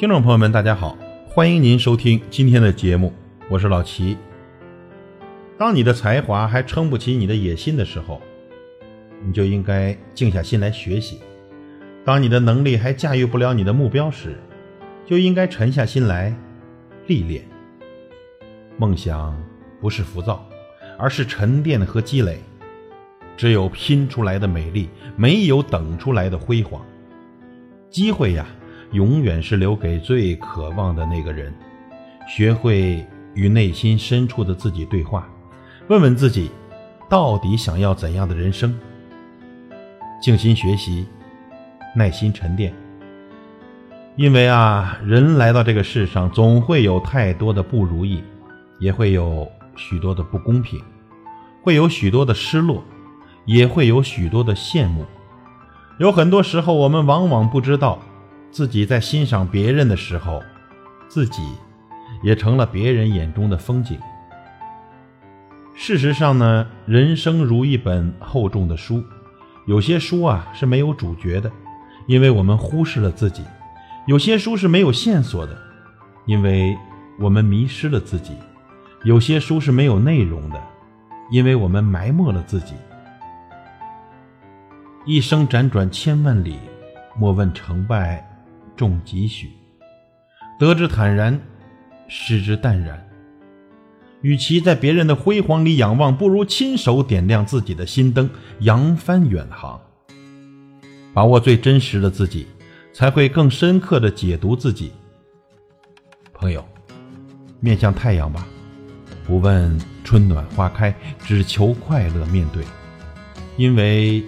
听众朋友们，大家好，欢迎您收听今天的节目，我是老齐。当你的才华还撑不起你的野心的时候，你就应该静下心来学习；当你的能力还驾驭不了你的目标时，就应该沉下心来历练。梦想不是浮躁，而是沉淀和积累。只有拼出来的美丽，没有等出来的辉煌。机会呀，永远是留给最渴望的那个人。学会与内心深处的自己对话，问问自己，到底想要怎样的人生？静心学习，耐心沉淀。因为啊，人来到这个世上，总会有太多的不如意，也会有许多的不公平，会有许多的失落。也会有许多的羡慕，有很多时候，我们往往不知道，自己在欣赏别人的时候，自己也成了别人眼中的风景。事实上呢，人生如一本厚重的书，有些书啊是没有主角的，因为我们忽视了自己；有些书是没有线索的，因为我们迷失了自己；有些书是没有内容的，因为我们埋没了自己。一生辗转千万里，莫问成败重几许。得之坦然，失之淡然。与其在别人的辉煌里仰望，不如亲手点亮自己的心灯，扬帆远航。把握最真实的自己，才会更深刻的解读自己。朋友，面向太阳吧，不问春暖花开，只求快乐面对，因为。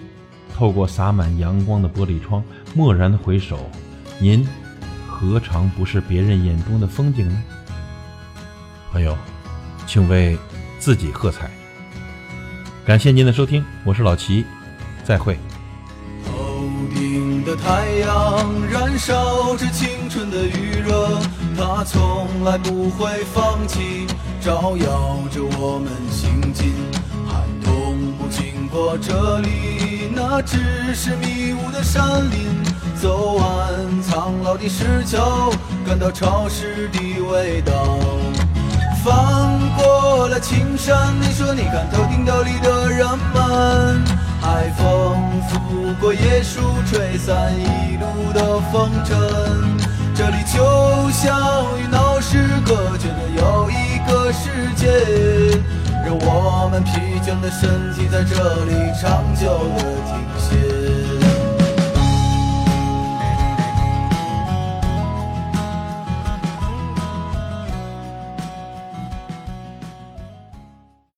透过洒满阳光的玻璃窗，蓦然回首，您何尝不是别人眼中的风景呢？朋友，请为自己喝彩。感谢您的收听，我是老齐，再会。头顶的太阳燃烧着青春的余热，它从来不会放弃，照耀着我们行进。寒冬不经过这里。那只是迷雾的山林，走完苍老的石桥，感到潮湿的味道。翻过了青山，你说你看头顶斗笠的人们，海风拂过椰树，吹散一路的风尘。这里就像与闹市隔绝的又一个世界。让我们疲倦的身体在这里长久的。